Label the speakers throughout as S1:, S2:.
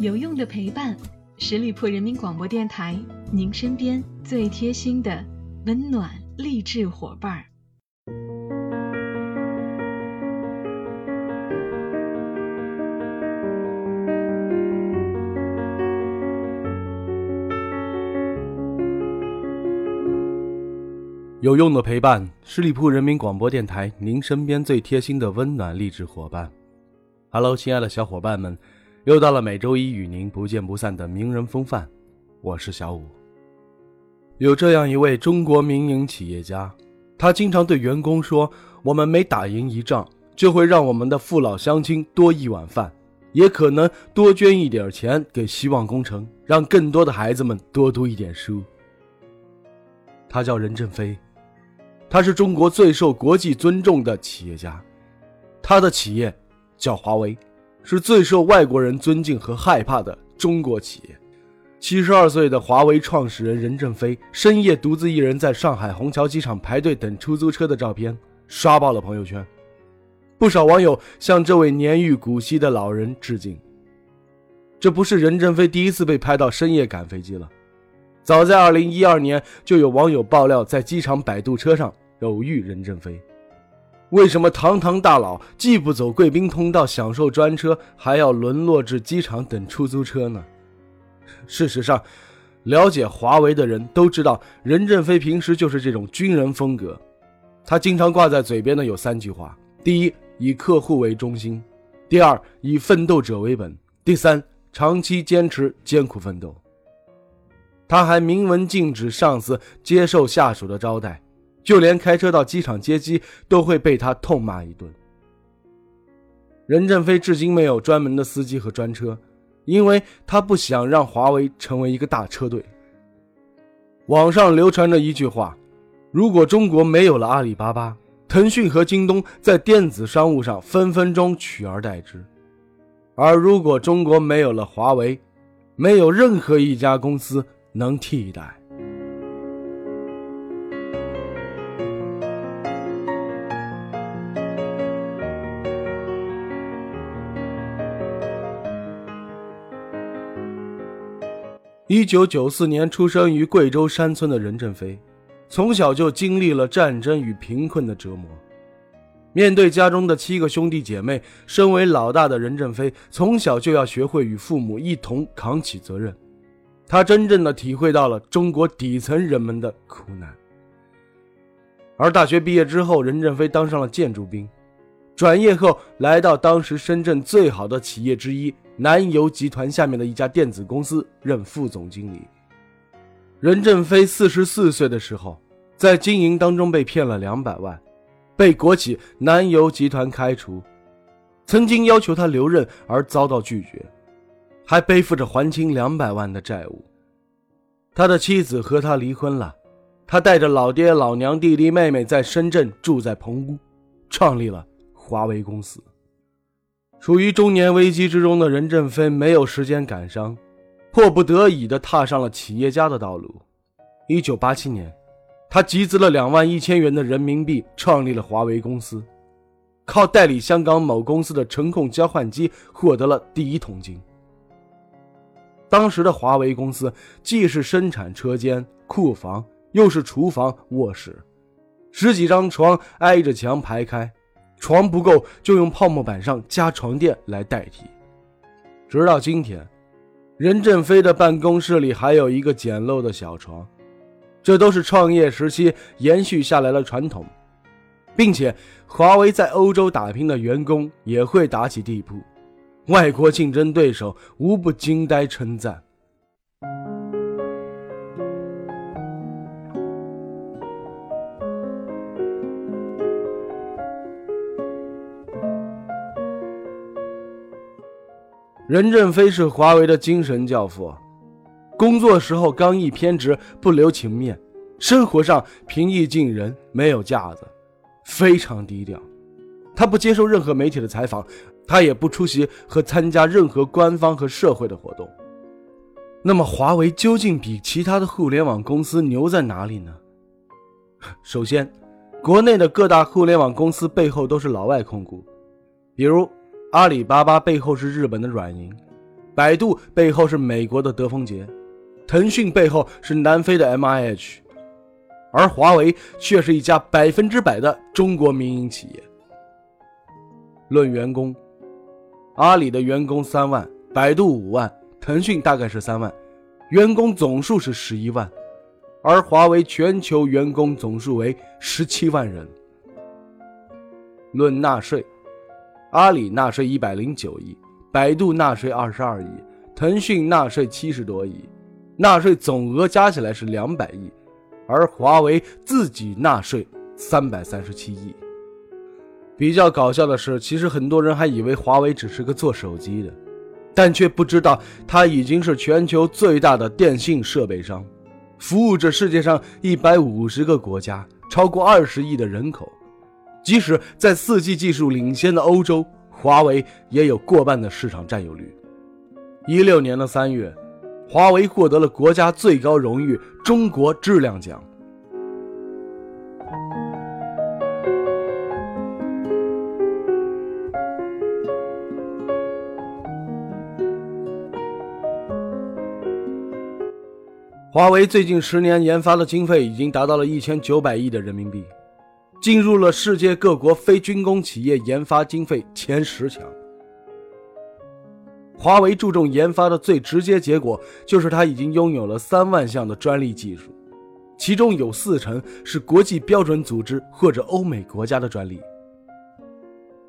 S1: 有用的陪伴，十里铺人民广播电台，您身边最贴心的温暖励志伙伴儿。
S2: 有用的陪伴，十里铺人民广播电台，您身边最贴心的温暖励志伙伴。Hello，亲爱的小伙伴们，又到了每周一与您不见不散的名人风范，我是小五。有这样一位中国民营企业家，他经常对员工说：“我们每打赢一仗，就会让我们的父老乡亲多一碗饭，也可能多捐一点钱给希望工程，让更多的孩子们多读一点书。”他叫任正非。他是中国最受国际尊重的企业家，他的企业叫华为，是最受外国人尊敬和害怕的中国企业。七十二岁的华为创始人任正非深夜独自一人在上海虹桥机场排队等出租车的照片刷爆了朋友圈，不少网友向这位年逾古稀的老人致敬。这不是任正非第一次被拍到深夜赶飞机了，早在二零一二年就有网友爆料在机场摆渡车上。偶遇任正非，为什么堂堂大佬既不走贵宾通道享受专车，还要沦落至机场等出租车呢？事实上，了解华为的人都知道，任正非平时就是这种军人风格。他经常挂在嘴边的有三句话：第一，以客户为中心；第二，以奋斗者为本；第三，长期坚持艰苦奋斗。他还明文禁止上司接受下属的招待。就连开车到机场接机都会被他痛骂一顿。任正非至今没有专门的司机和专车，因为他不想让华为成为一个大车队。网上流传着一句话：如果中国没有了阿里巴巴，腾讯和京东在电子商务上分分钟取而代之；而如果中国没有了华为，没有任何一家公司能替代。一九九四年出生于贵州山村的任正非，从小就经历了战争与贫困的折磨。面对家中的七个兄弟姐妹，身为老大的任正非从小就要学会与父母一同扛起责任。他真正的体会到了中国底层人们的苦难。而大学毕业之后，任正非当上了建筑兵，转业后来到当时深圳最好的企业之一。南油集团下面的一家电子公司任副总经理。任正非四十四岁的时候，在经营当中被骗了两百万，被国企南油集团开除。曾经要求他留任而遭到拒绝，还背负着还清两百万的债务。他的妻子和他离婚了，他带着老爹老娘、弟弟妹妹在深圳住在棚屋，创立了华为公司。处于中年危机之中的任正非没有时间感伤，迫不得已地踏上了企业家的道路。一九八七年，他集资了两万一千元的人民币，创立了华为公司，靠代理香港某公司的程控交换机获得了第一桶金。当时的华为公司既是生产车间、库房，又是厨房、卧室，十几张床挨着墙排开。床不够，就用泡沫板上加床垫来代替。直到今天，任正非的办公室里还有一个简陋的小床，这都是创业时期延续下来的传统，并且华为在欧洲打拼的员工也会打起地铺，外国竞争对手无不惊呆称赞。任正非是华为的精神教父，工作时候刚毅偏执，不留情面；生活上平易近人，没有架子，非常低调。他不接受任何媒体的采访，他也不出席和参加任何官方和社会的活动。那么，华为究竟比其他的互联网公司牛在哪里呢？首先，国内的各大互联网公司背后都是老外控股，比如。阿里巴巴背后是日本的软银，百度背后是美国的德丰杰，腾讯背后是南非的 MIH，而华为却是一家百分之百的中国民营企业。论员工，阿里的员工三万，百度五万，腾讯大概是三万，员工总数是十一万，而华为全球员工总数为十七万人。论纳税，阿里纳税一百零九亿，百度纳税二十二亿，腾讯纳税七十多亿，纳税总额加起来是两百亿，而华为自己纳税三百三十七亿。比较搞笑的是，其实很多人还以为华为只是个做手机的，但却不知道它已经是全球最大的电信设备商，服务着世界上一百五十个国家，超过二十亿的人口。即使在 4G 技术领先的欧洲，华为也有过半的市场占有率。一六年的三月，华为获得了国家最高荣誉——中国质量奖。华为最近十年研发的经费已经达到了一千九百亿的人民币，进入了世界各国非军工企业研发经费前十强。华为注重研发的最直接结果，就是它已经拥有了三万项的专利技术，其中有四成是国际标准组织或者欧美国家的专利。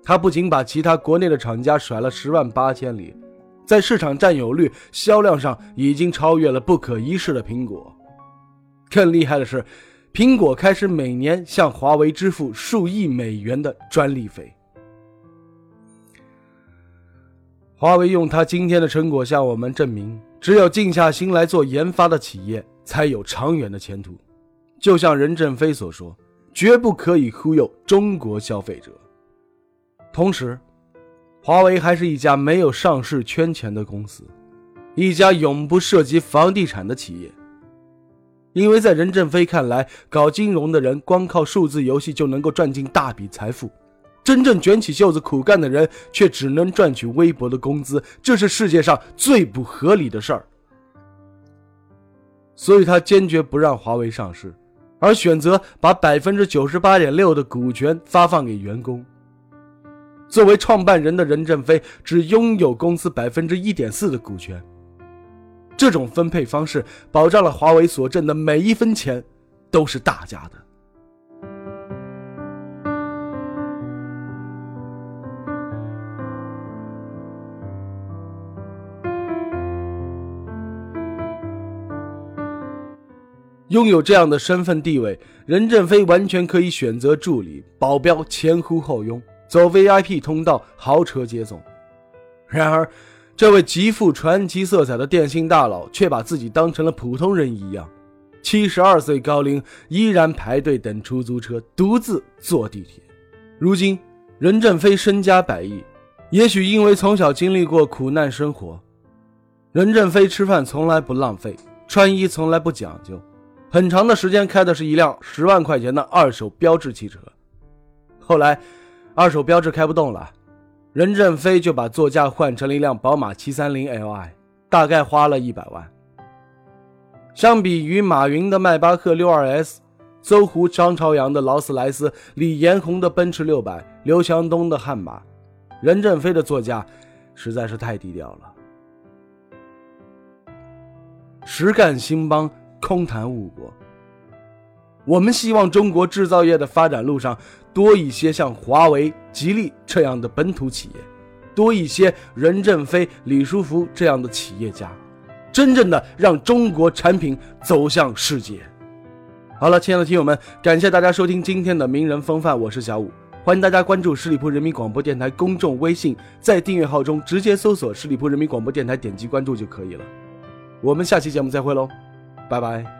S2: 它不仅把其他国内的厂家甩了十万八千里。在市场占有率、销量上已经超越了不可一世的苹果。更厉害的是，苹果开始每年向华为支付数亿美元的专利费。华为用它今天的成果向我们证明，只有静下心来做研发的企业才有长远的前途。就像任正非所说：“绝不可以忽悠中国消费者。”同时。华为还是一家没有上市圈钱的公司，一家永不涉及房地产的企业。因为在任正非看来，搞金融的人光靠数字游戏就能够赚进大笔财富，真正卷起袖子苦干的人却只能赚取微薄的工资，这是世界上最不合理的事儿。所以他坚决不让华为上市，而选择把百分之九十八点六的股权发放给员工。作为创办人的任正非只拥有公司百分之一点四的股权，这种分配方式保障了华为所挣的每一分钱都是大家的。拥有这样的身份地位，任正非完全可以选择助理、保镖前呼后拥。走 VIP 通道，豪车接送。然而，这位极富传奇色彩的电信大佬却把自己当成了普通人一样，七十二岁高龄依然排队等出租车，独自坐地铁。如今，任正非身家百亿，也许因为从小经历过苦难生活，任正非吃饭从来不浪费，穿衣从来不讲究，很长的时间开的是一辆十万块钱的二手标致汽车。后来。二手标志开不动了，任正非就把座驾换成了一辆宝马七三零 Li，大概花了一百万。相比于马云的迈巴赫六二 S，搜狐张朝阳的劳斯莱斯，李彦宏的奔驰六百，刘强东的悍马，任正非的座驾实在是太低调了。实干兴邦，空谈误国。我们希望中国制造业的发展路上多一些像华为、吉利这样的本土企业，多一些任正非、李书福这样的企业家，真正的让中国产品走向世界。好了，亲爱的听友们，感谢大家收听今天的名人风范，我是小五，欢迎大家关注十里铺人民广播电台公众微信，在订阅号中直接搜索十里铺人民广播电台，点击关注就可以了。我们下期节目再会喽，拜拜。